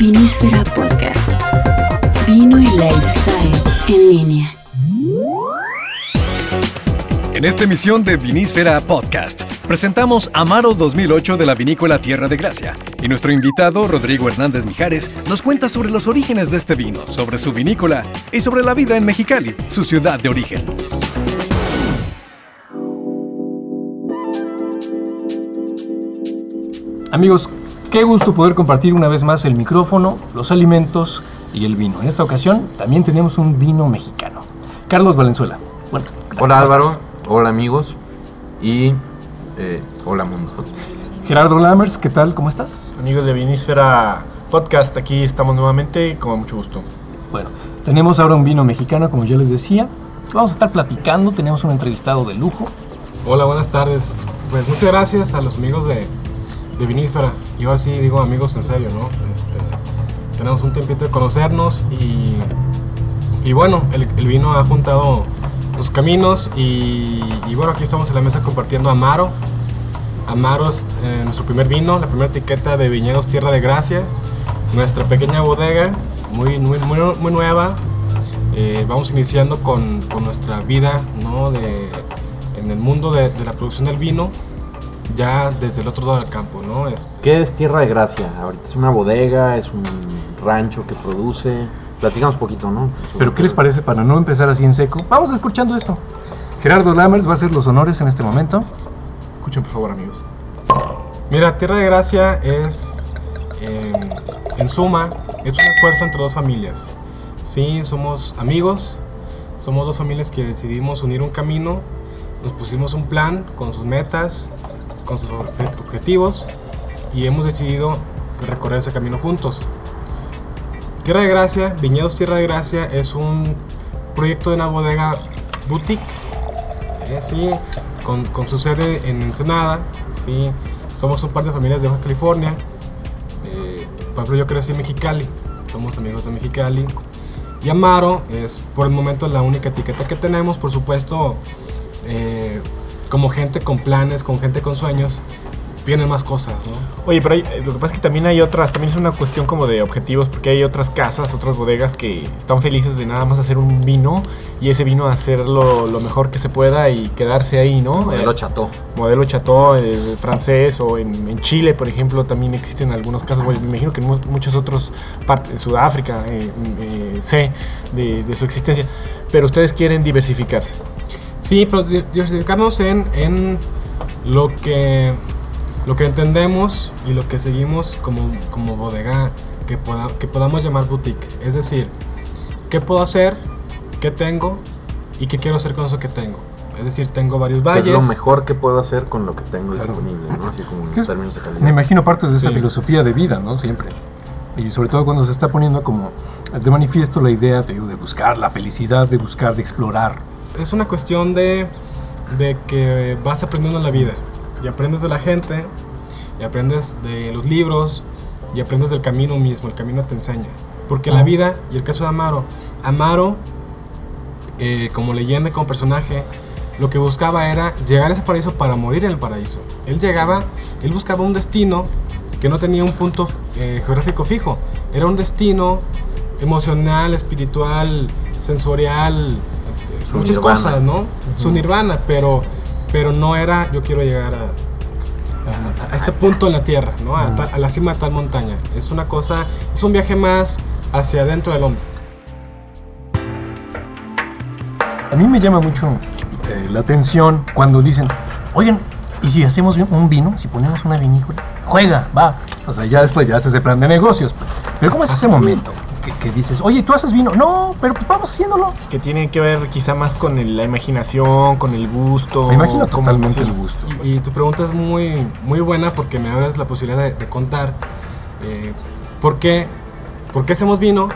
Vinísfera Podcast. Vino y lifestyle en línea. En esta emisión de Vinísfera Podcast, presentamos Amaro 2008 de la vinícola Tierra de Gracia. Y nuestro invitado, Rodrigo Hernández Mijares, nos cuenta sobre los orígenes de este vino, sobre su vinícola y sobre la vida en Mexicali, su ciudad de origen. Amigos, qué gusto poder compartir una vez más el micrófono, los alimentos y el vino. En esta ocasión también tenemos un vino mexicano. Carlos Valenzuela. Bueno, Hola ¿cómo Álvaro, estás? hola amigos y eh, hola mundo. Gerardo Lammers, ¿qué tal? ¿Cómo estás? Amigos de Vinísfera Podcast, aquí estamos nuevamente con mucho gusto. Bueno, tenemos ahora un vino mexicano, como ya les decía. Vamos a estar platicando, tenemos un entrevistado de lujo. Hola, buenas tardes. Pues muchas gracias a los amigos de, de Vinísfera. Y ahora sí digo amigos en serio, ¿no? Este, tenemos un tiempito de conocernos y, y bueno, el, vino ha juntado los caminos y, bueno, aquí estamos en la mesa compartiendo Amaro. Amaro es eh, nuestro primer vino, la primera etiqueta de Viñedos Tierra de Gracia. Nuestra pequeña bodega, muy, muy, muy, nueva. Eh, vamos iniciando con, con nuestra vida ¿no? de, en el mundo de la producción del vino, ya desde el otro lado del campo. ¿no? Es- ¿Qué es Tierra de Gracia? Ahorita es una bodega, es un rancho que produce. Platicamos un poquito, ¿no? Pero ¿qué les parece para no empezar así en seco? Vamos escuchando esto. Gerardo Lammers va a hacer los honores en este momento. Escuchen por favor amigos. Mira, Tierra de Gracia es, eh, en suma, es un esfuerzo entre dos familias. Sí, somos amigos, somos dos familias que decidimos unir un camino, nos pusimos un plan con sus metas, con sus obje- objetivos y hemos decidido recorrer ese camino juntos. Tierra de Gracia, Viñedos Tierra de Gracia es un proyecto de una bodega boutique eh, sí, con, con su sede en Ensenada, sí, somos un par de familias de Baja California, eh, por ejemplo yo crecí en Mexicali, somos amigos de Mexicali, y Amaro es por el momento la única etiqueta que tenemos, por supuesto, eh, como gente con planes, con gente con sueños, vienen más cosas, ¿no? Oye, pero hay- lo que pasa es que también hay otras, también es una cuestión como de objetivos, porque hay otras casas, otras bodegas que están felices de nada más hacer un vino y ese vino hacerlo lo mejor que se pueda y quedarse ahí, ¿no? Modelo Eh, Chateau. modelo Chateau eh, francés o en, en Chile, por ejemplo, también existen algunos casos. Bueno, me imagino que en mu- muchos otros partes, en Sudáfrica, eh, eh, sé de, de su existencia. Pero ustedes quieren diversificarse. Sí, pero di- diversificarnos en, en lo que lo que entendemos y lo que seguimos como, como bodega que, poda- que podamos llamar boutique. Es decir, ¿qué puedo hacer? ¿Qué tengo? ¿Y qué quiero hacer con eso que tengo? Es decir, tengo varios ¿Qué es valles. lo mejor que puedo hacer con lo que tengo disponible, ¿no? Así como ¿Qué en es? términos de calidad. Me imagino parte de esa Sí. filosofía de vida, ¿no? Siempre. Y sobre todo cuando se está poniendo como de manifiesto la idea de, de buscar la felicidad, de buscar, de explorar. Es una cuestión de, de que vas aprendiendo en la vida y aprendes de la gente y aprendes de los libros y aprendes del camino mismo, el camino te enseña. Porque la vida, y el caso de Amaro, Amaro, eh, como leyenda como personaje, lo que buscaba era llegar a ese paraíso para morir en el paraíso. Él llegaba, él buscaba un destino que no tenía un punto eh, geográfico fijo, era un destino emocional, espiritual, sensorial, Su muchas nirvana. cosas, ¿no? Su nirvana, pero, pero no era yo quiero llegar a, a- a este punto en la tierra, ¿no? A, ta- a la cima de tal montaña. Es una cosa, es un viaje más hacia adentro del hombre. A mí me llama mucho eh, la atención cuando dicen, oigan, ¿y si hacemos un vino? Si ponemos una vinícola, juega, va. O sea, ya después ya haces el plan de negocios. Pero ¿cómo es ese momento? Que, que dices, oye, ¿tú haces vino? No, pero pues vamos haciéndolo. Que tiene que ver quizá más con el- la imaginación, con el gusto. Me imagino como- totalmente sí. el gusto. Y, y tu pregunta es muy, muy buena porque me abres la posibilidad de, de contar eh, por, qué, por qué hacemos vino,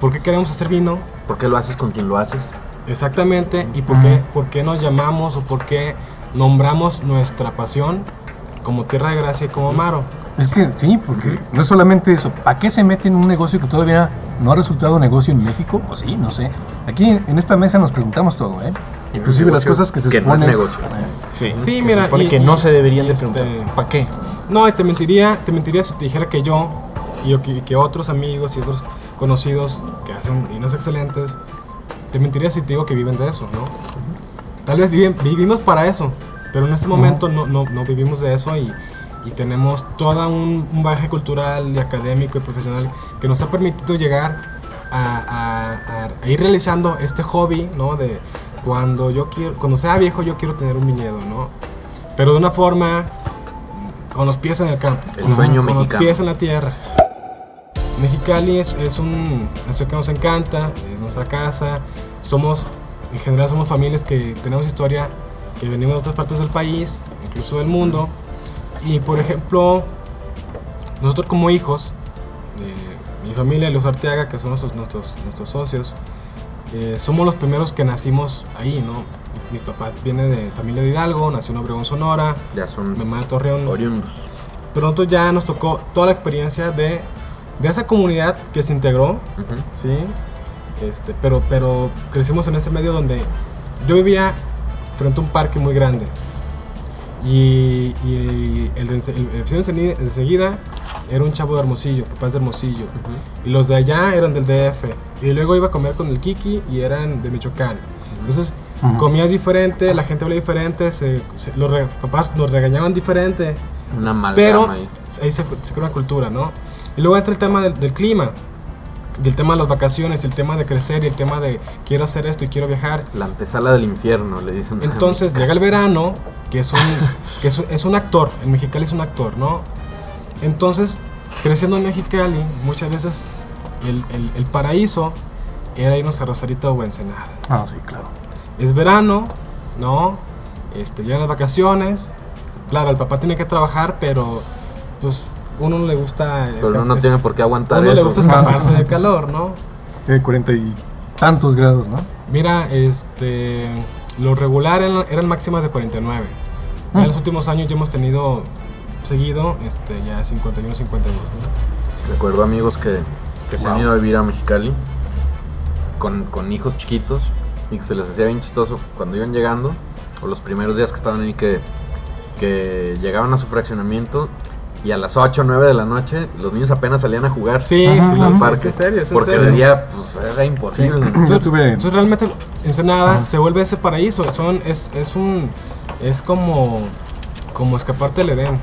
por qué queremos hacer vino, ¿Por qué lo haces con quien lo haces? exactamente, y por, qué, por qué nos llamamos o por qué nombramos nuestra pasión como Tierra de Gracia y como Amaro. Es que sí, porque no es solamente eso. ¿Para qué se mete en un negocio que todavía no ha resultado negocio en México? O sí, no sé. Aquí en esta mesa nos preguntamos todo, ¿eh? Inclusive las cosas que se que no es suponen. negocio. Sí, Sí, que mira, Se y- que no y- se deberían de este- preguntar. ¿Para qué? No, y te mentiría, te mentiría si te dijera que yo y que, que otros amigos y otros conocidos que hacen vinos excelentes, te mentiría si te digo que viven de eso, ¿no? Tal vez viven- vivimos para eso, pero en este momento no, no, no vivimos de eso y, y tenemos todo un, un bagaje cultural y académico y profesional que nos ha permitido llegar a, a- a- ir realizando este hobby, ¿no? De cuando yo quiero, cuando sea viejo yo quiero tener un viñedo, ¿no? Pero de una forma con los pies en el campo, El con- sueño con los pies en la tierra. Mexicali es, es un ciudad que nos encanta, es nuestra casa. Somos, en general, somos familias que tenemos historia, que venimos de otras partes del país, incluso del mundo. Y por ejemplo, nosotros como hijos, de mi familia, los Arteaga, que son nuestros, nuestros, nuestros socios, eh, somos los primeros que nacimos ahí, ¿no? Mi papá viene de familia de Hidalgo, nació en Obregón, Sonora, Ya son mi mamá de Torreón. oriundos. Pero nosotros ya nos tocó toda la experiencia de, de esa comunidad que se integró. ¿sí? Este, pero, pero crecimos en ese medio donde yo vivía frente a un parque muy grande. Y, y el, de enseguida- era un chavo de Hermosillo, papás de Hermosillo. Y los de allá eran del DF. Y luego iba a comer con el Kiki y eran de Michoacán. Entonces, comías diferente, la gente hablaba diferente, se, se- los re- papás nos regañaban diferente. Una amalgama Pero ahí. ahí se, se crea una cultura, ¿no? Y luego entra el tema del, del clima, y el tema de las vacaciones, el tema de crecer, y el tema de quiero hacer esto y quiero viajar. La antesala del infierno, le dicen. Entonces llega el verano, que es un, que es, es un actor, en Mexicali es un actor, ¿no? Entonces, creciendo en Mexicali, muchas veces el, el- el paraíso era irnos a Rosarito o a Ensenada. Ah, sí, claro. Es verano, ¿no? Este, llegan las vacaciones. Claro, el papá tiene que trabajar, pero pues uno no le gusta... Pero uno no tiene por qué a aguantar uno eso. le gusta escaparse del calor, ¿no? De cuarenta y tantos grados, ¿no? Mira, este, lo regular eran, eran máximas de 49. Ya en los últimos años ya hemos tenido seguido este, ya 51, 52. ¿no? Recuerdo amigos que, que se han ido a vivir a Mexicali con, con hijos chiquitos y que se les hacía bien chistoso cuando iban llegando o los primeros días que estaban ahí que, que llegaban a su fraccionamiento y a las 8 o 9 de la noche los niños apenas salían a jugar Sí, Ajá, sí, sí, al es parque. en serio, es porque serio. de día pues era imposible. Yo tuve. Entonces realmente Ensenada se vuelve ese paraíso, son, es, es un es como como escaparte del Edén.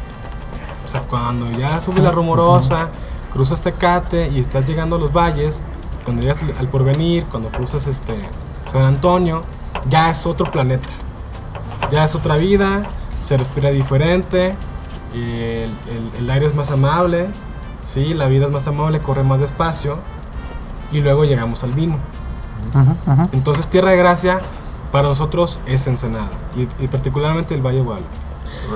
O sea, cuando ya sube la rumorosa, cruzas Tecate y estás llegando a los valles, cuando llegas al- al porvenir, cuando cruzas este San Antonio, ya es otro planeta. Ya es otra vida, se respira diferente, el, el- el aire es más amable, sí, la vida es más amable, corre más despacio y luego llegamos al vino. Entonces Tierra de Gracia para nosotros es Ensenada y, y particularmente el Valle de Guadalupe.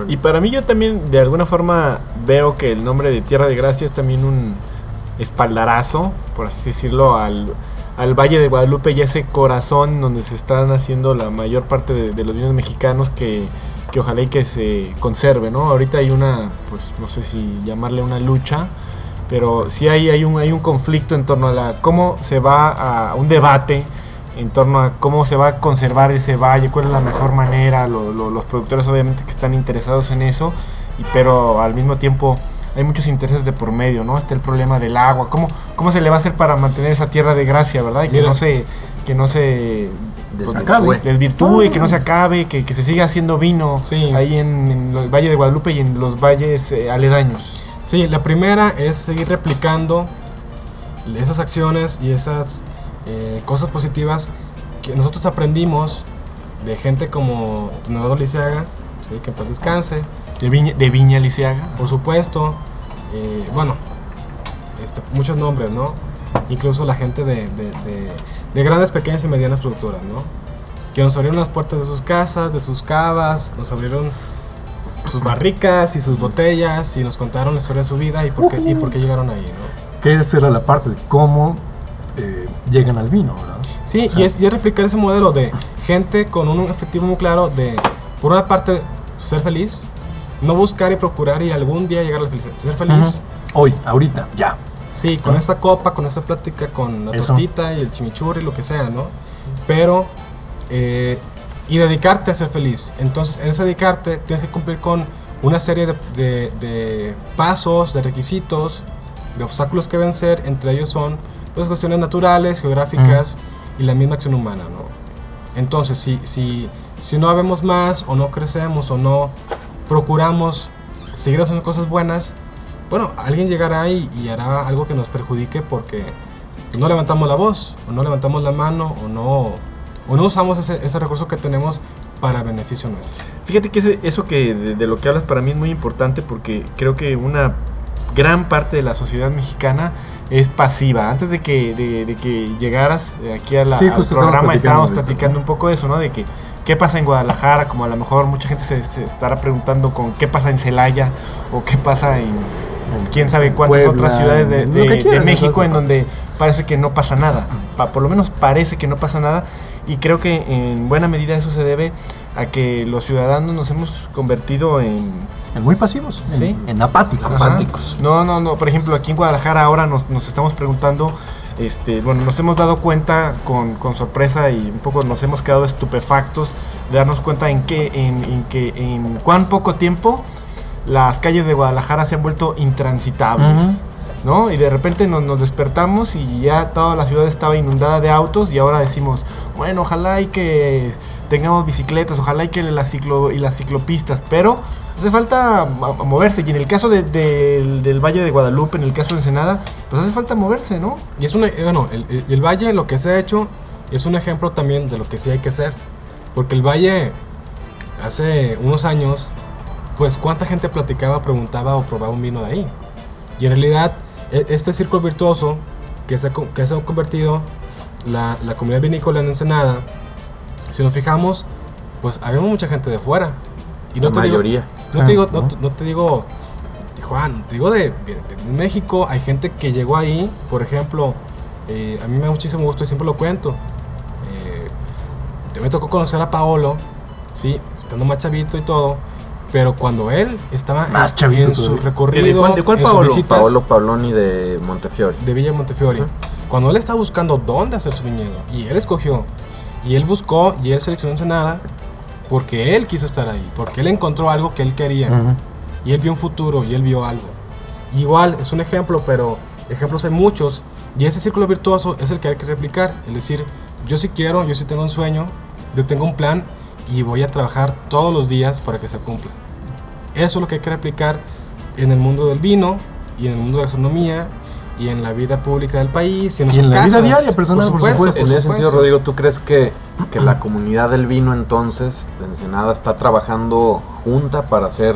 Y para mí yo también de alguna forma veo que el nombre de Tierra de Gracia es también un espaldarazo, por así decirlo, al, al Valle de Guadalupe y ese corazón donde se están haciendo la mayor parte de, de los vinos mexicanos que, que ojalá y que se conserve, ¿no? Ahorita hay una, pues no sé si llamarle una lucha, pero sí hay, hay, un, hay un conflicto en torno a la cómo se va a un debate en torno a cómo se va a conservar ese valle, cuál es la mejor manera, lo- lo- los productores obviamente que están interesados en eso, y, pero al mismo tiempo hay muchos intereses de por medio, ¿no? Está el problema del agua, ¿cómo, cómo se le va a hacer para mantener esa tierra de gracia, verdad? Y que Mira. no se, que no se Desvirtúe. desvirtúe, que no se acabe, que, que se siga haciendo vino Sí. ahí en, en el Valle de Guadalupe y en los valles eh, aledaños. Sí, la primera es seguir replicando esas acciones y esas eh, cosas positivas que nosotros aprendimos de gente como Tonado Lisiaga, ¿sí? que en paz descanse, De Viña, de Viña Lisiaga. por supuesto, eh, bueno, este, muchos nombres, ¿no? Incluso la gente de, de- de- de grandes, pequeñas y medianas productoras, ¿no? Que nos abrieron las puertas de sus casas, de sus cavas, nos abrieron sus barricas y sus botellas y nos contaron la historia de su vida y por qué, y por qué llegaron ahí, ¿no? Que esa era la parte de cómo eh, llegan al vino, ¿verdad? Sí, y es, y es replicar ese modelo de gente con un objetivo muy claro de, por una parte, ser feliz, no buscar y procurar y algún día llegar a la felicidad. Ser feliz, Hoy, ahorita, ya. Sí, con esta copa, con esta plática, con la Eso. tortita y el chimichurri, lo que sea, ¿no? Pero, eh, y dedicarte a ser feliz. Entonces, en ese dedicarte, tienes que cumplir con una serie de, de- de pasos, de requisitos, de obstáculos que vencer, entre ellos son pues, cuestiones naturales, geográficas y la misma acción humana. ¿no? Entonces, si, si, si no habemos más o no crecemos o no procuramos seguir haciendo cosas buenas, bueno, alguien llegará y, y hará algo que nos perjudique porque no levantamos la voz, o no levantamos la mano, o no, o no usamos ese, ese recurso que tenemos para beneficio nuestro. Fíjate que ese- eso que de, de lo que hablas para mí es muy importante porque creo que una gran parte de la sociedad mexicana es pasiva. Antes de que, de, de que llegaras aquí a la- Sí, al programa platicando estábamos platicando un poco de eso, ¿no? De que qué pasa en Guadalajara, como a lo mejor mucha gente se, se estará preguntando con qué pasa en Celaya o qué pasa en quién sabe cuántas Puebla, otras ciudades de, de- que de quieras, México en donde parece que no pasa nada. Pa- por lo menos parece que no pasa nada y creo que en buena medida eso se debe a que los ciudadanos nos hemos convertido en... En muy pasivos, en, Sí. en apáticos. Apáticos. No, no, no. Por ejemplo, aquí en Guadalajara ahora nos, nos estamos preguntando, este, bueno, nos hemos dado cuenta con, con sorpresa y un poco nos hemos quedado estupefactos de darnos cuenta en qué, en, en que, en cuán poco tiempo las calles de Guadalajara se han vuelto intransitables. ¿No? Y de repente nos, nos despertamos y ya toda la ciudad estaba inundada de autos y ahora decimos, bueno, ojalá y que tengamos bicicletas, ojalá y que las, ciclo, y las ciclopistas, pero hace falta mo- moverse. Y en el caso de- del- del Valle de Guadalupe, en el caso de Ensenada, pues hace falta moverse, ¿no? Y es un, eh, bueno, el, el- el Valle, lo que se ha hecho, es un ejemplo también de lo que sí hay que hacer. Porque el Valle, hace unos años, pues cuánta gente platicaba, preguntaba o probaba un vino de ahí. Y en realidad, e- este círculo virtuoso que se ha, que se ha convertido la, la comunidad vinícola en Ensenada, si nos fijamos, pues había mucha gente de fuera. Y La te digo- mayoría. no te digo, no, te- no te digo Tijuana, te digo de, de- de México, hay gente que llegó ahí, por ejemplo, eh, a mí me da muchísimo gusto y siempre lo cuento. Eh, me tocó conocer a Paolo, sí, estando más chavito y todo, pero cuando él estaba en- Más chavito en, su recorrido, ¿De cuál- de cuál en Paolo? visitas Paolo Pabloni de Montefiore. de Villa Montefiore, cuando él estaba buscando dónde hacer su viñedo, y él escogió, y él buscó, y él seleccionó Ensenada, porque él quiso estar ahí, porque él encontró algo que él quería. Ujú. Y él vio un futuro y él vio algo. Igual, es un ejemplo, pero ejemplos hay muchos. Y ese círculo virtuoso es el que hay que replicar. Es decir, yo sí quiero, yo sí tengo un sueño, yo tengo un plan y voy a trabajar todos los días para que se cumpla. Eso es lo que hay que replicar en el mundo del vino y en el mundo de la gastronomía y en la vida pública del país y en, Y en la vida casas. diaria personal, por supuesto. por En ese supuesto. sentido, Rodrigo, ¿tú crees que, que la comunidad del vino entonces de Ensenada está trabajando junta para hacer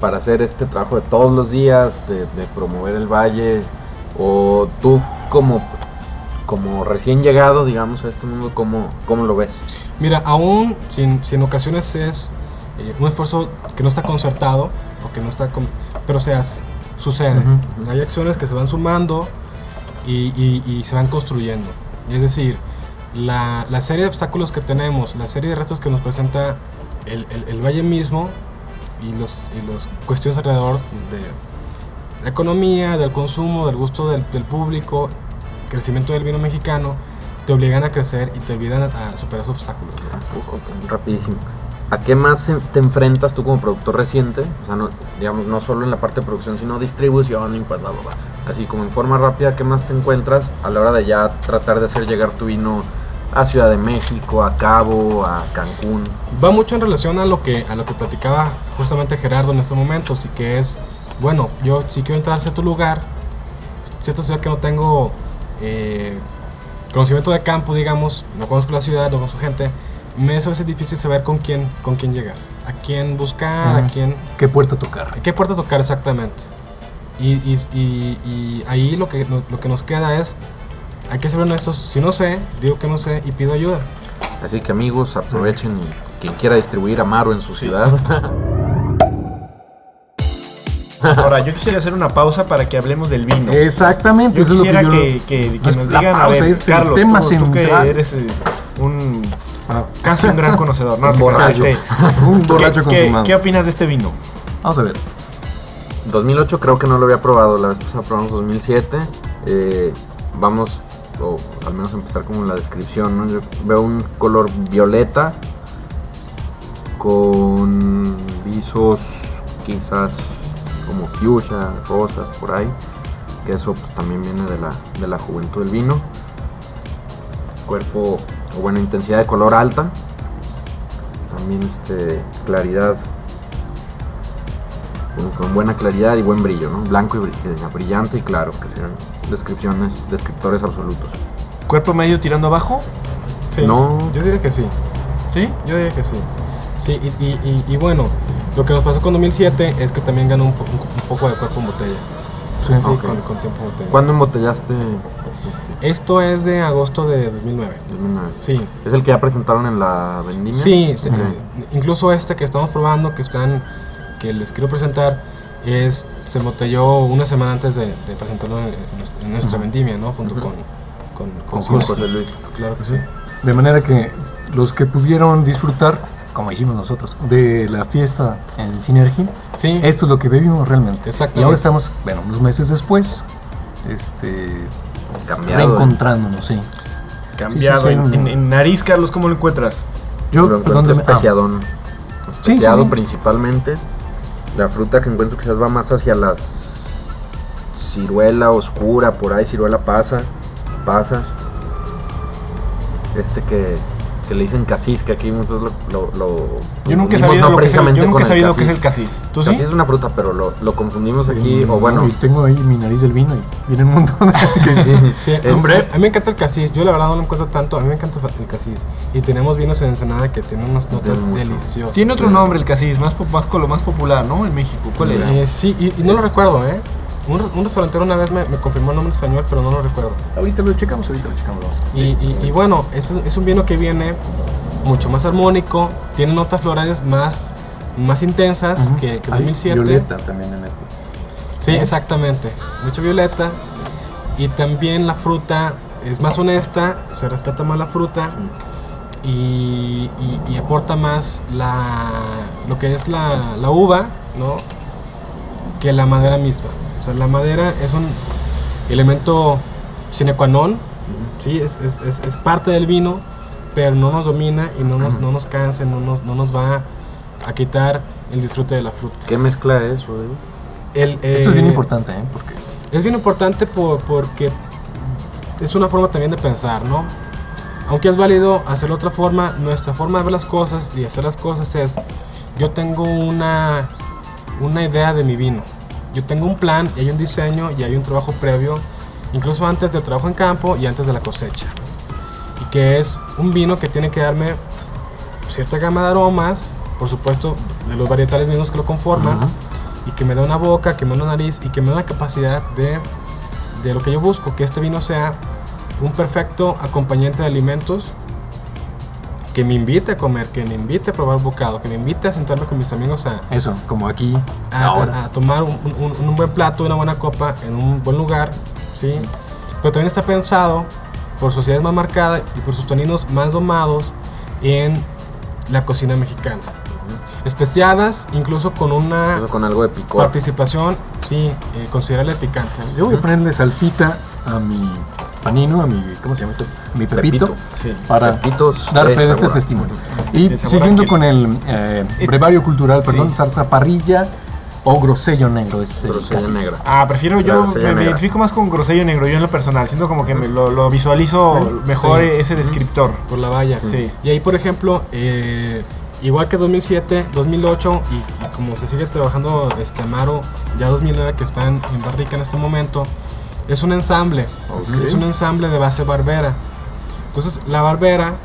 para hacer este trabajo de todos los días, de, de promover el valle? ¿O tú como, como recién llegado, digamos, a este mundo, cómo, cómo lo ves? Mira, aún si en, si en ocasiones es eh, un esfuerzo que no está concertado o que no está, con- pero se hace, sucede. Hay acciones que se van sumando y, y- y se van construyendo. Es decir, la, la serie de obstáculos que tenemos, la serie de retos que nos presenta el, el- el valle mismo y los, y los cuestiones alrededor de la economía, del consumo, del gusto del, del público, crecimiento del vino mexicano, te obligan a crecer y te obligan a, a superar esos obstáculos. ¿no? Rapidísimo. ¿A qué más te enfrentas tú como productor reciente? O sea, no, digamos, no solo en la parte de producción, sino distribución, y pues. Así como en forma rápida, ¿qué más te encuentras a la hora de ya tratar de hacer llegar tu vino a Ciudad de México, a Cabo, a Cancún? Va mucho en relación a lo que a lo que platicaba justamente Gerardo en este momento, así que es, bueno, yo si quiero entrar a cierto lugar, cierta ciudad que no tengo eh, conocimiento de campo, digamos, no conozco la ciudad, no conozco gente, me es a veces difícil saber con quién, con quién llegar, a quién buscar, a quién ¿Qué puerta tocar? ¿Qué puerta tocar exactamente? Y, y, y- y ahí lo que, lo que nos queda es, hay que ser honestos, si no sé, digo que no sé y pido ayuda. Así que amigos, aprovechen quien quiera distribuir Amaro en su ciudad. Ahora, yo quisiera hacer una pausa para que hablemos del vino. Exactamente. Yo eso es lo quisiera yo- que, que- que Pues nos digan, a ver, Carlos, tema tú, tú que eres eh, Ah, casi un gran conocedor, ¿no? Un borracho. Este, un ¿qué, borracho qué- consumado. qué opinas de este vino? Vamos a ver. 2008 creo que no lo había probado, la vez pasada probamos 2007. Eh, vamos, o al menos empezar como la descripción, ¿no? Yo veo un color violeta con visos quizás como fuchsia, rosas, por ahí. que eso pues, también viene de la, de la juventud del vino. Cuerpo o buena intensidad de color alta. También este, claridad. Con, con buena claridad y buen brillo, ¿no? Blanco y bri- brillante y claro, que sean descripciones, descriptores absolutos. Cuerpo medio tirando abajo. Sí, No. yo diría que sí. ¿Sí? Yo diría que sí. Sí, y, y- y- y bueno, lo que nos pasó con 2007 es que también ganó un, po- un- un poco de cuerpo en botella. Sí, con, con tiempo en botella. ¿Cuándo embotellaste? Esto es de agosto de 2009. 2009? Sí. ¿Es el que ya presentaron en la vendimia? Sí, Ok. incluso este que estamos probando, que están, que les quiero presentar, es se embotelló una semana antes de, de presentarlo en, en nuestra- en nuestra vendimia, ¿no? Junto con, con, con Con. José Luis. Claro que sí. De manera que los que pudieron disfrutar, como hicimos nosotros, de la fiesta en Synergy, Sí, esto es lo que vivimos realmente. Exactamente. Y ahora estamos, bueno, unos meses después, este, Cambiado. reencontrándonos, sí. Cambiado. Sí, sí, sí, en, un- en- en nariz, Carlos, ¿cómo lo encuentras? Yo, Lo encuentro ¿dónde me- ah, especiadón. sí, Especiado sí. principalmente. La fruta que encuentro quizás va más hacia las ciruela oscura, por ahí ciruela pasa, pasas. Este que, que le dicen casis, que aquí nosotros lo... lo- lo Yo nunca he sabido, no lo que es el, precisamente yo nunca he con sabido lo que es el casis. casis. ¿Tú Casis sí? es una fruta, pero lo, lo confundimos aquí, o no, bueno... y tengo ahí mi nariz del vino y viene un montón de sí, Sí, es- hombre, a mí me encanta el casis. Yo la verdad no lo encuentro tanto. A mí me encanta el casis. Y tenemos vinos en Ensenada que tienen unas notas deliciosas. Tiene otro nombre el casis, más, po- más con lo más popular, ¿no? En México. ¿Cuál es? Eh, sí, y, y no lo recuerdo, ¿eh? Un, un restaurantero una vez me, me confirmó el nombre español, pero no lo recuerdo. Ahorita lo checamos, ahorita lo checamos. Y, y- y bueno, es, un- es un vino que viene mucho más armónico, tiene notas florales más, más intensas Ujú. que, que Hay 2007. Violeta también en este. Sí, exactamente. Mucha violeta. Y también la fruta es más honesta, se respeta más la fruta y, y- y aporta más la, lo que es la, la uva, ¿no? Que la madera misma. O sea, la madera es un elemento sine qua non, ¿sí? Es, es- es- es parte del vino, pero no nos domina y no nos, no nos cansa, no nos, no nos va a quitar el disfrute de la fruta. ¿Qué mezcla es, Rodrigo? El, Esto es bien eh, importante, ¿eh? Porque es bien importante por- porque es una forma también de pensar, ¿no? Aunque es válido hacerlo de otra forma, nuestra forma de ver las cosas y hacer las cosas es, yo tengo una, una idea de mi vino, yo tengo un plan y hay un diseño y hay un trabajo previo, incluso antes del trabajo en campo y antes de la cosecha. Y que es un vino que tiene que darme cierta gama de aromas, por supuesto, de los varietales vinos que lo conforman, y que me da una boca, que me da una nariz y que me da una capacidad de, de lo que yo busco, que este vino sea un perfecto acompañante de alimentos que me invite a comer, que me invite a probar bocado, que me invite a sentarme con mis amigos a, eso, como aquí, a, ahora. a- a tomar un, un- un buen plato, una buena copa en un buen lugar, ¿sí? Pero también está pensado por sociedades más marcadas y por sus toninos más domados en la cocina mexicana. Especiadas, incluso con una Con algo de picor. participación, sí, eh, considerable de picantes. Yo voy a ponerle salsita a mi panino, a mi, ¿cómo se llama esto? Mi pepito, Pepito. Sí. para Pepitos dar fe de este testimonio. Y siguiendo a con el eh, brevario cultural, perdón, Sí. salsa parrilla o grosello negro, es el Grosello negra. Ah, prefiero yo, me, me identifico más con grosello negro, yo en lo personal, siento como que me lo, lo visualizo mejor Sí. ese descriptor. por la valla. Sí. Y ahí, por ejemplo, eh, igual que 2007, 2008 y, y como se sigue trabajando este Amaro, ya 2009 que está en, en barrica en este momento, es un ensamble. Ok. Es un ensamble de base barbera. Entonces, la barbera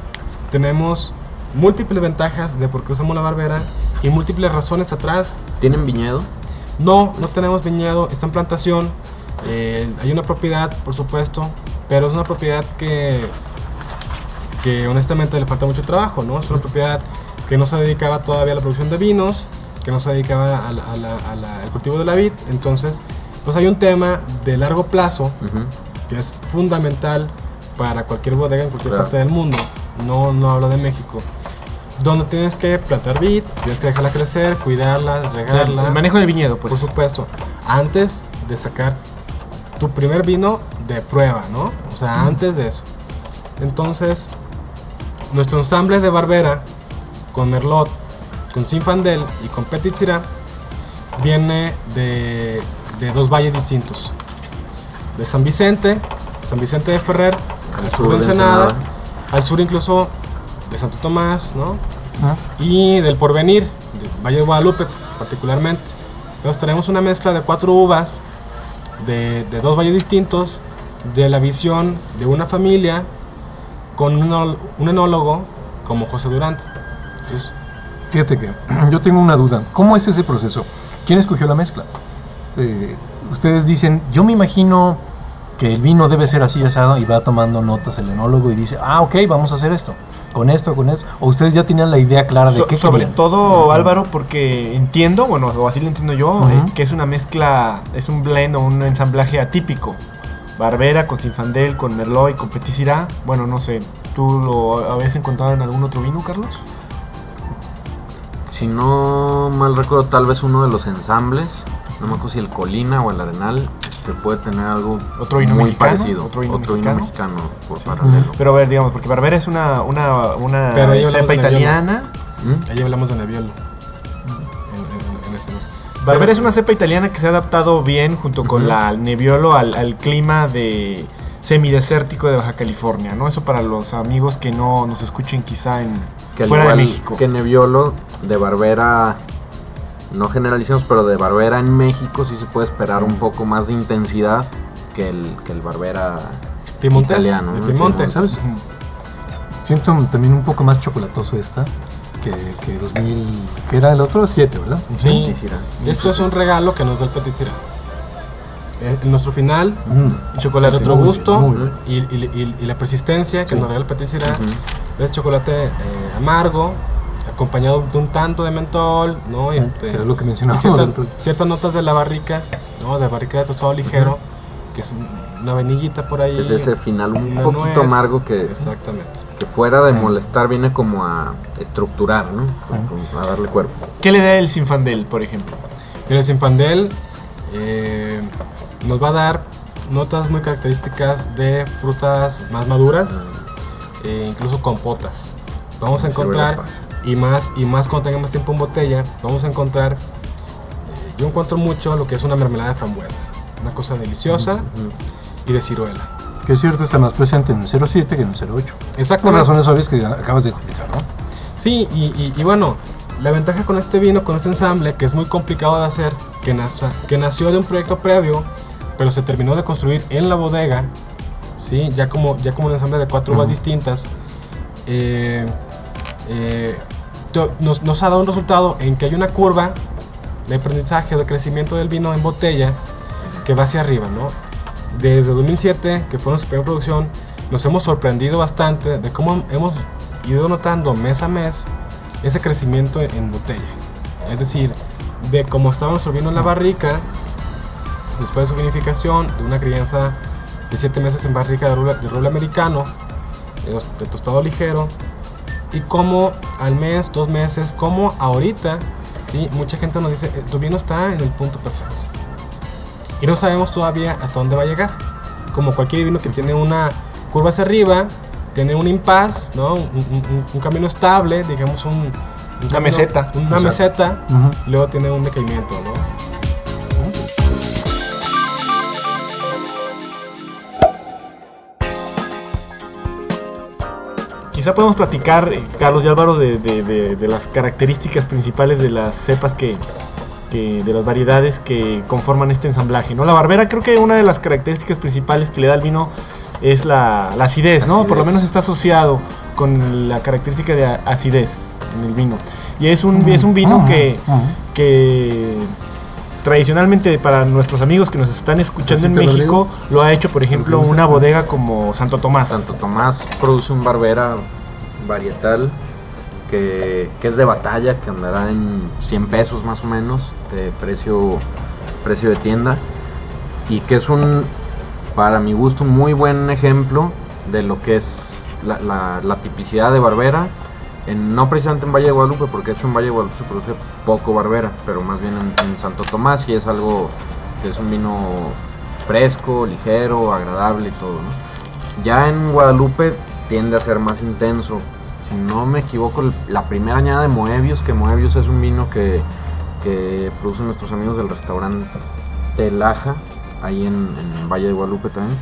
tenemos múltiples ventajas de por qué usamos la barbera y múltiples razones atrás ¿Tienen viñedo? no, no tenemos viñedo, está en plantación. eh, hay una propiedad, por supuesto, pero es una propiedad que, que honestamente le falta mucho trabajo, ¿no? Es una propiedad que no se dedicaba todavía a la producción de vinos, que no se dedicaba al cultivo de la vid. Entonces, pues hay un tema de largo plazo Ujú. que es fundamental para cualquier bodega en cualquier Claro. parte del mundo. No, no hablo de México. Donde tienes que plantar vid, tienes que dejarla crecer, cuidarla, O sea, regarla. el manejo del viñedo, pues. Por supuesto, antes de sacar tu primer vino de prueba, ¿no? O sea, antes de eso. Entonces, nuestro ensamble de Barbera con Merlot, con Sinfandel y con Petit Syrah viene de, de dos valles distintos. de San Vicente, San Vicente de Ferrer, al sur de Ensenada, al sur incluso de Santo Tomás, ¿no? Y del Porvenir, de Valle de Guadalupe particularmente. Entonces tenemos una mezcla de cuatro uvas de, de dos valles distintos, de la visión de una familia con un, un enólogo como José Durante. Es- Fíjate que yo tengo una duda. ¿Cómo es ese proceso? ¿Quién escogió la mezcla? Eh, ustedes dicen, yo me imagino que el vino debe ser así asado y va tomando notas el enólogo y dice, ah, ok, vamos a hacer esto, con esto, con esto. O ustedes ya tenían la idea clara de So- qué sobre querían. todo Álvaro porque entiendo bueno o así lo entiendo yo eh, que es una mezcla es un blend o un ensamblaje atípico. Barbera con Sinfandel con Merlot y con Petit Syrah. Bueno no sé tú lo habías encontrado en algún otro vino Carlos Si no mal recuerdo, tal vez uno de los ensambles, no me acuerdo si el Colina o el Arenal, que puede tener algo Otro vino muy mexicano, parecido. otro vino mexicano. por paralelo. pero a ver digamos porque Barbera es una una una Pero ahí hablamos cepa italiana ¿Mm? ahí hablamos de Nebbiolo. En, en- en ese- Barbera es una cepa italiana que se ha adaptado bien junto con la Nebbiolo al, al clima de semidesértico de Baja California, ¿no? Eso para los amigos que no nos escuchen quizá en Que fuera de México. Que Nebbiolo de Barbera, no generalicemos, pero de Barbera en México sí se puede esperar un poco más de intensidad que el, que el Barbera italiano. de ¿no? Piemonte. ¿Sabes? Siento también un poco más chocolatoso esta que, que 2000, que era el otro, 7, ¿verdad? Sí, Syrah. esto es un regalo que nos da el Petit Syrah. Eh, En nuestro final, Mm. chocolate Muy otro bien, gusto muy bien. y, y- y- y la persistencia que Sí. nos regala el Petit Syrah es chocolate eh, amargo, acompañado de un tanto de mentol, ¿no? Y, este, que es lo que ciertas, ciertas notas de la barrica, ¿no? De barrica de tostado ligero, que es una vainillita por ahí. Es ese final un poquito nuez. amargo que, Exactamente. que fuera de molestar viene como a estructurar, ¿no? Como a darle cuerpo. ¿Qué le da el Sinfandel, por ejemplo? El Sinfandel eh, nos va a dar notas muy características de frutas más maduras, e incluso compotas. Vamos a encontrar, ciruelas. Y más, y más cuando tengamos tiempo en botella, vamos a encontrar, eh, yo encuentro mucho lo que es una mermelada de frambuesa. Una cosa deliciosa y de ciruela. Que es cierto, está más presente en el 07 que en el 08. Por Exactamente. razones obvias que acabas de explicar, ¿no? Sí, y, y- y bueno, la ventaja con este vino, con este ensamble, que es muy complicado de hacer, que, que nació de un proyecto previo, pero se terminó de construir en la bodega, ¿sí? ya, como, ya como un ensamble de cuatro uvas distintas, eh, eh, nos, ha dado un resultado en que hay una curva de aprendizaje de crecimiento del vino en botella que va hacia arriba, ¿no? Desde 2007, que fue nuestra primera producción, nos hemos sorprendido bastante de cómo hemos ido notando mes a mes ese crecimiento en botella. Es decir, de cómo estaba nuestro en la barrica, después de su vinificación, de una crianza de 7 meses en barrica de de roble americano, de tostado ligero, y cómo al mes, dos meses, como ahorita, ¿sí? mucha gente nos dice, "Eh, tu vino está en el punto perfecto. Y no sabemos todavía hasta dónde va a llegar. Como cualquier vino que tiene una curva hacia arriba, tiene un impas, ¿no? un, un- un- un camino estable, digamos un... un camino- meseta. Una meseta, y luego tiene un decaimiento, ¿no? Quizá podemos platicar, eh, Carlos y Álvaro, de, de- de- de las características principales de las cepas que, que- de las variedades que conforman este ensamblaje. ¿no? La barbera creo que una de las características principales que le da al vino es la, la acidez, ¿no? Por lo Acidez. menos está asociado con la característica de acidez en el vino. Y es un, es un vino que, que tradicionalmente para nuestros amigos que nos están escuchando en México lo ha hecho, por ejemplo, Incluso. una bodega como Santo Tomás. Santo Tomás produce un barbera varietal que, que es de batalla, que andará en 100 pesos más o menos de precio, precio de tienda y que es un, para mi gusto, muy buen ejemplo de lo que es la, la- la tipicidad de barbera. En, no precisamente en Valle de Guadalupe, porque de hecho en Valle de Guadalupe se produce poco barbera, pero más bien en, en Santo Tomás y es algo, este, es un vino fresco, ligero, agradable y todo, ¿no? Ya en Guadalupe tiende a ser más intenso. Si no me equivoco, la primera añada de Moebius, que Moebius es un vino que, que producen nuestros amigos del restaurante Laja, ahí en, en Valle de Guadalupe también.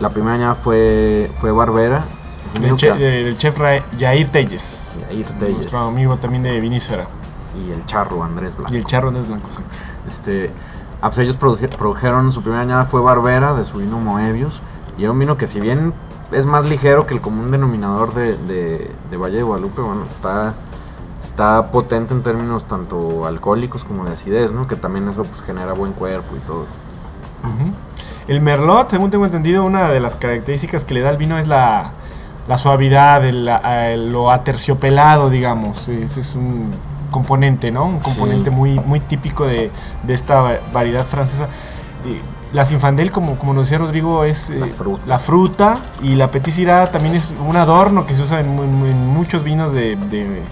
La primera añada fue, fue Barbera. Che- del chef Ra- Jair Telles. Jair Telles. Nuestro amigo también de Vinísfera. Y el charro Andrés Blanco. Y el charro Andrés Blanco, exacto. Este, ah, pues ellos produje- produjeron su primera añada fue Barbera de su vino Moebius y era un vino que si bien es más ligero que el común denominador de, de- de Valle de Guadalupe, bueno, está, está potente en términos tanto alcohólicos como de acidez, ¿no? Que también eso pues genera buen cuerpo y todo. El Merlot, según tengo entendido, una de las características que le da al vino es la, la suavidad, el- el- lo aterciopelado, digamos. Ese es un componente, ¿no? Un componente muy, muy típico de, de esta va- variedad francesa. La Sinfandel, como, como nos decía Rodrigo, es eh, La fruta. la fruta, y la Petit Syrah también es un adorno que se usa en, mu- en muchos vinos de, de,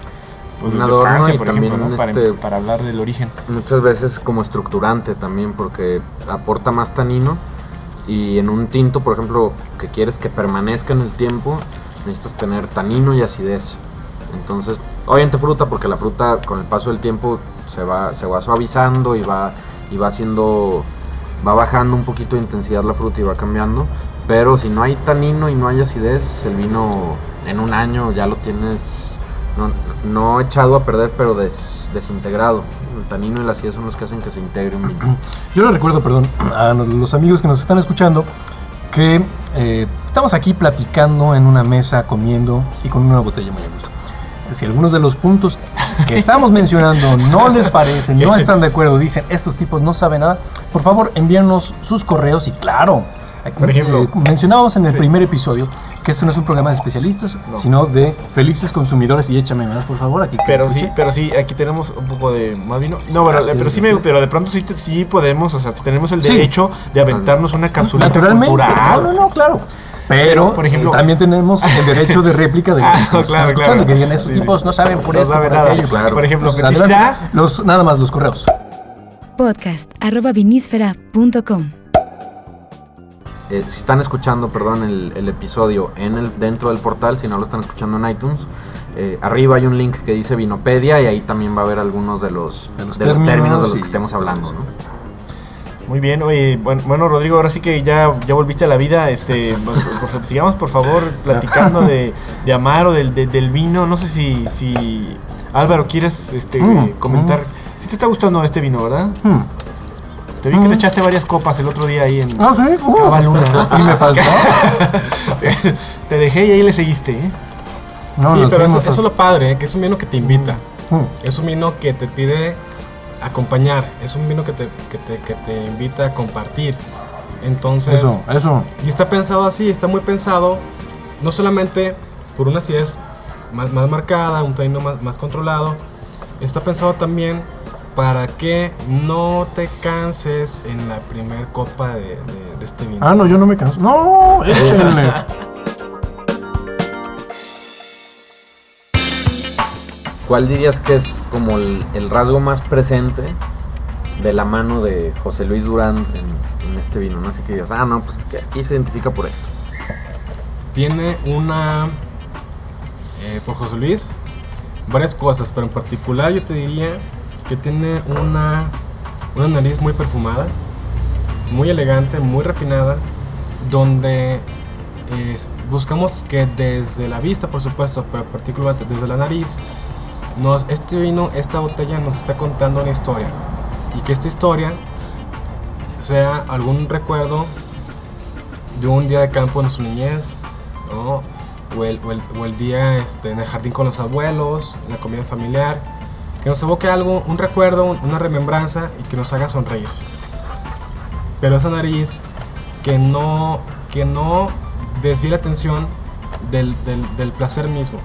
pues, Un de adorno Francia, y por también ejemplo, ¿no? para, este- para hablar del origen. Muchas veces como estructurante también porque aporta más tanino y en un tinto, por ejemplo, que quieres que permanezca en el tiempo, necesitas tener tanino y acidez. Entonces, obviamente fruta porque la fruta con el paso del tiempo se va se va suavizando y va y va haciendo va bajando un poquito de intensidad la fruta y va cambiando, pero si no hay tanino y no hay acidez, el vino en un año ya lo tienes no, no echado a perder, pero des- desintegrado. El tanino y la acidez son los que hacen que se integre un vino. Yo le recuerdo, perdón, a los amigos que nos están escuchando, que eh, estamos aquí platicando en una mesa, comiendo y con una botella muy gusto. Si algunos de los puntos que estamos mencionando no les parecen, no están de acuerdo, dicen estos tipos no saben nada, por favor envíanos sus correos y claro, Por ejemplo- eh, mencionábamos en el primer episodio que esto no es un programa de especialistas, sino de felices consumidores y échame más, por favor, aquí. Pero sí, pero sí, aquí tenemos un poco de más vino. No, pero, Ah, sí, pero sí, sí, me, sí. pero de pronto sí, sí podemos, o sea, si tenemos el Sí. derecho de aventarnos una Naturalmente. cultural. No, no, no, claro. Pero, Pero, por ejemplo- eh, también tenemos el derecho de réplica de Ah, están claro, escuchando, claro. que digan esos tipos no saben por No esto, saben por nada. aquello. Claro. Por ejemplo, Petit adelante. Los, nada más los correos. Podcast arroba vinísfera.com. Eh, si están escuchando, perdón, el, el episodio en el, dentro del portal, si no lo están escuchando en iTunes, eh, arriba hay un link que dice Vinopedia y ahí también va a haber algunos de los, De los de los términos, términos de los que estemos hablando. ¿no? Muy bien, oye, bueno, bueno, Rodrigo, ahora sí que ya, ya volviste a la vida, este, pues, por- sigamos por favor platicando de, de Amaro, del, de- del vino, no sé si, si Álvaro quieres este, Mm, eh, comentar, si te está gustando este vino, ¿verdad? Hmm. Te vi que te echaste varias copas el otro día ahí en Ah, sí. Uh. Cabaluna, ¿no? Y me faltó. te dejé y ahí le seguiste, ¿eh? No, sí, pero eso, eso es lo padre, ¿eh? que es un vino que te invita. Es un vino que te pide acompañar. Es un vino que te, que te, que te invita a compartir. Entonces, Eso, eso. y está pensado así, está muy pensado, no solamente por una acidez más, más marcada, un tanino más, más controlado, está pensado también para que no te canses en la primer copa de, de- de este vino. Ah, no, yo no me canso. No, échenle. ¿Cuál dirías que es como el, rasgo más presente de la mano de José Luis Durán en, en este vino? No Así que digas, ah, no, pues que aquí se identifica por esto. Tiene una, eh, por José Luis, varias cosas, pero en particular yo te diría que tiene una, una nariz muy perfumada, muy elegante, muy refinada, donde eh, buscamos que desde la vista, por supuesto, pero particularmente desde la nariz, nos, este vino, esta botella nos está contando una historia. Y que esta historia sea algún recuerdo de un día de campo en su niñez, o, el, el- el día este, en el jardín con los abuelos, la comida familiar, que nos evoque algo, un recuerdo, un- una remembranza y que nos haga sonreír. Pero esa nariz que no, que no desvíe la atención del, del- del placer mismo.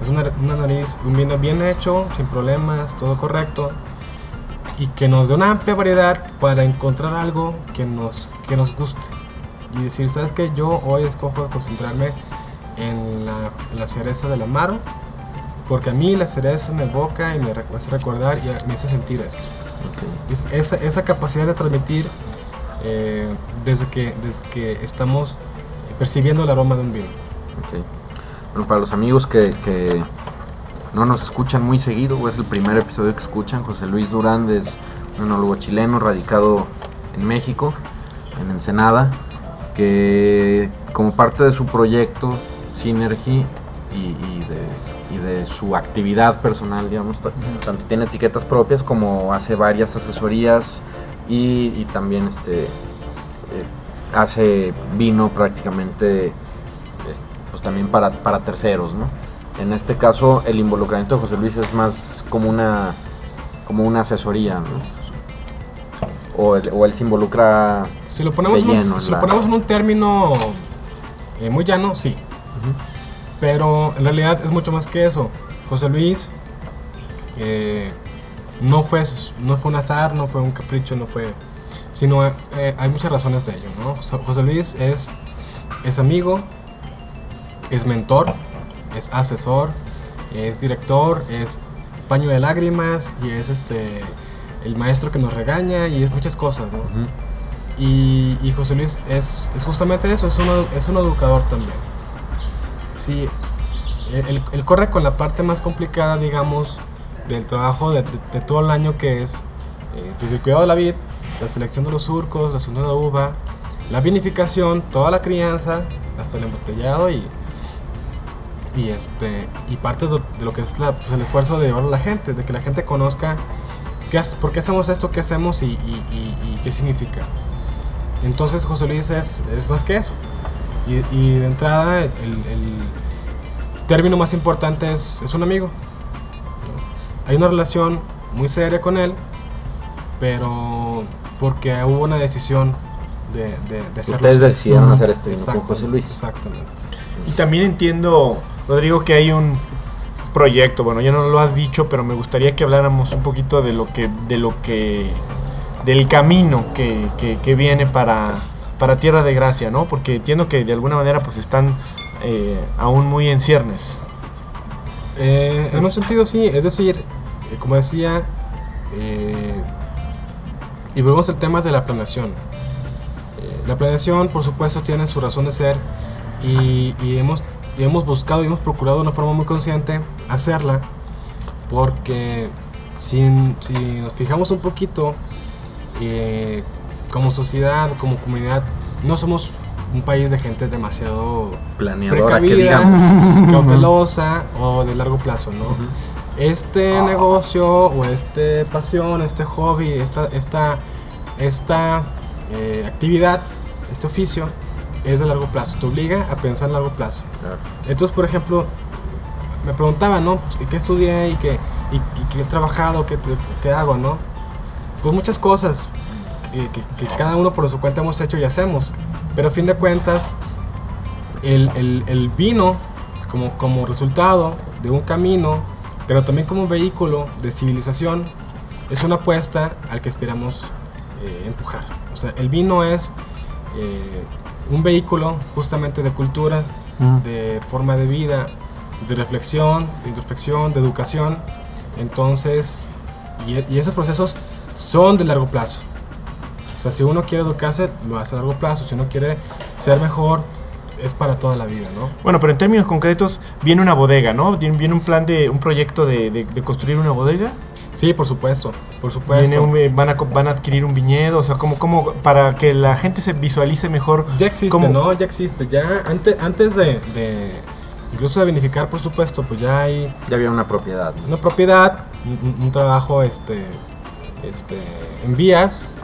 Es una, una nariz, un vino bien hecho, sin problemas, todo correcto, y que nos dé una amplia variedad para encontrar algo que nos, que nos guste. Y decir, ¿sabes qué? Yo hoy escojo concentrarme en la, en la cereza del amaro, porque a mí la cereza me evoca y me hace recordar y me hace sentir esto. Es- esa, esa capacidad de transmitir eh, desde, que, desde que estamos percibiendo el aroma de un vino. Ok. Bueno, para los amigos que, que no nos escuchan muy seguido, es el primer episodio que escuchan, José Luis Durán es un enólogo chileno radicado en México. en Ensenada, que como parte de su proyecto Synergy y, y de, y de su actividad personal, digamos, ta- tanto tiene etiquetas propias como hace varias asesorías y, y también este eh, hace vino prácticamente pues también para, para terceros, ¿no? En este caso el involucramiento de José Luis es más como una como una asesoría, ¿no? O, él- o él se involucra Si lo ponemos, de en, un- lleno en si lo la- ponemos en un término eh, muy llano, sí. Pero en realidad es mucho más que eso. José Luis eh, no, fue, no fue un azar, no fue un capricho, no fue... Sino eh, hay muchas razones de ello, ¿no? José- José Luis es, es amigo, es mentor, es asesor, es director, es paño de lágrimas y es este el maestro que nos regaña y es muchas cosas, ¿no? Y, y José Luis es, es justamente eso, es un, es un educador también. Sí, él, él corre con la parte más complicada, digamos, del trabajo de, de- de todo el año, que es eh, desde el cuidado de la vid, la selección de los surcos, la selección de la uva, la vinificación, toda la crianza, hasta el embotellado y, y, este, y parte de, lo que es la- pues, el esfuerzo de llevarlo a la gente, de que la gente conozca qué, por qué hacemos esto, qué hacemos y, y- y- y qué significa. Entonces José Luis es, es más que eso. Y, y de entrada el, el término más importante es, es un amigo. Hay una relación muy seria con él, pero porque hubo una decisión de, de, de hacerlo Ustedes decidieron hacer este vino con José Luis. Exactamente. Y también entiendo, Rodrigo, que hay un proyecto, bueno, ya no lo has dicho, pero me gustaría que habláramos un poquito de lo que, de lo que, del camino que, que- viene para, para Tierra de Gracia, ¿no? Porque entiendo que de alguna manera pues están eh, aún muy en ciernes. Eh, en un sentido sí, es decir, eh, como decía, y volvemos al tema de la planeación. La planeación, por supuesto, tiene su razón de ser y hemos, y hemos buscado y hemos procurado de una forma muy consciente hacerla porque si, si nos fijamos un poquito, eh, como sociedad, como comunidad, no somos un país de gente demasiado Planeadora, que precavida, digamos. cautelosa o de largo plazo, ¿no? Este negocio o este pasión, este hobby, esta, esta, esta eh, actividad, este oficio es de largo plazo, te obliga a pensar en largo plazo. Claro. Entonces, por ejemplo, me preguntaban, ¿no? Pues, ¿Qué estudié y qué, y, y qué he trabajado, qué, qué hago, ¿no? Pues muchas cosas que, que- que cada uno por su cuenta hemos hecho y hacemos. Pero a fin de cuentas, el, el- el vino como, como resultado de un camino, pero también como vehículo de civilización, es una apuesta al que aspiramos eh, empujar. O sea, el vino es eh, un vehículo justamente de cultura, de forma de vida, de reflexión, de introspección, de educación. Entonces, y, y esos procesos son de largo plazo. O sea, si uno quiere educarse, lo hace a largo plazo. Si uno quiere ser mejor, es para toda la vida, ¿no? Bueno, pero en términos concretos viene una bodega, ¿no? Viene viene un plan de, un proyecto de, de- de construir una bodega. Sí, por supuesto, por Viene supuesto. un- eh, van, a, van a adquirir un viñedo, o sea, como, como para que la gente se visualice mejor. Ya existe, cómo- ¿no? Ya existe. Ya antes, antes de, de- incluso de vinificar, por supuesto, pues ya hay Ya había una propiedad. ¿no? una propiedad, un, trabajo este, este, en vías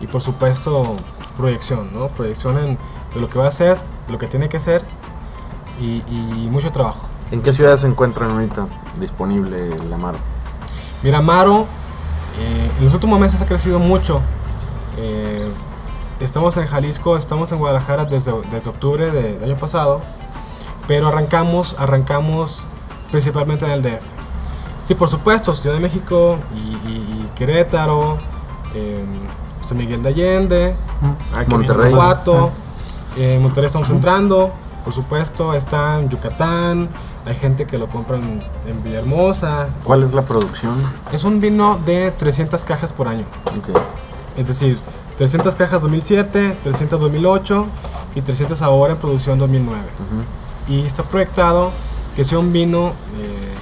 y por supuesto proyección, ¿no? Proyección en, de lo que va a ser, de lo que tiene que ser y, y mucho trabajo. ¿En qué ciudades se encuentran ahorita disponible el Amaro? Miramaro, eh, en los últimos meses ha crecido mucho. Eh, estamos en Jalisco, estamos en Guadalajara desde, desde octubre de- del año pasado, pero arrancamos, arrancamos principalmente en el DF. Sí, por supuesto, Ciudad de México y, y- y Querétaro, eh, San Miguel de Allende. Monterrey. Guanajuato, eh, Monterrey estamos entrando, por supuesto, está en Yucatán, hay gente que lo compra en, en Villahermosa, ¿Cuál es la producción? es un vino de 300 cajas por año. Ok. Es decir, 300 cajas 2007, 300 2008 y 300 ahora en producción 2009. Ujú. Y está proyectado que sea un vino eh,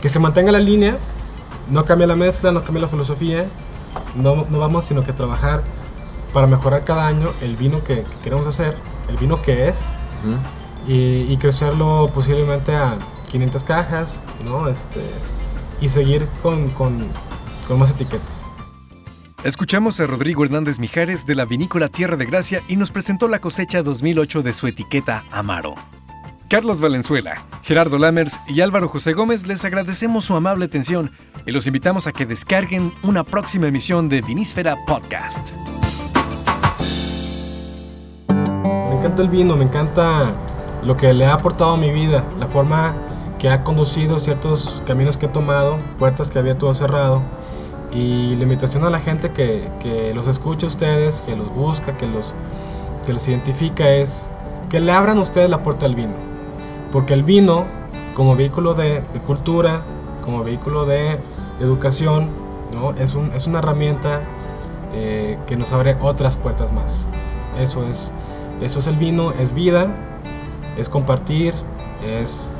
que se mantenga la línea, no cambia la mezcla, no cambia la filosofía. No, no vamos sino que trabajar para mejorar cada año el vino que, que queremos hacer, el vino que es, Y crecerlo posiblemente a 500 cajas, ¿no? Este, y seguir con, con, con más etiquetas. Escuchamos a Rodrigo Hernández Mijares de la vinícola Tierra de Gracia y nos presentó la cosecha 2008 de su etiqueta Amaro. Carlos Valenzuela, Gerardo Lammers y Álvaro José Gómez les agradecemos su amable atención y los invitamos a que descarguen una próxima emisión de Vinísfera Podcast. Encanta el vino, me encanta lo que le ha aportado a mi vida, la forma que ha conducido ciertos caminos que he tomado, puertas que había todo cerrado. Y la invitación a la gente que, que los escuche a ustedes, que los busca, que los, que los identifica es que le abran ustedes la puerta al vino. Porque el vino, como vehículo de, de cultura, como vehículo de educación, ¿no? es, un- es una herramienta eh, que nos abre otras puertas más. Eso es, eso es el vino, es vida, es compartir, es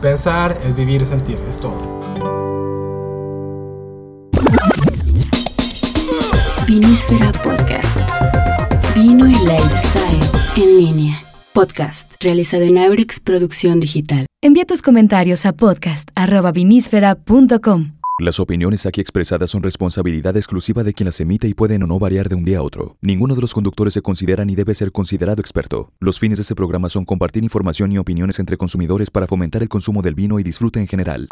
pensar, es vivir, es sentir, es todo. Vinísfera Podcast. Vino y lifestyle en línea. Podcast realizado en Aurix Producción Digital. Envía tus comentarios a podcast.vinísfera.com. Las opiniones aquí expresadas son responsabilidad exclusiva de quien las emite y pueden o no variar de un día a otro. Ninguno de los conductores se considera ni debe ser considerado experto. Los fines de este programa son compartir información y opiniones entre consumidores para fomentar el consumo del vino y disfrute en general.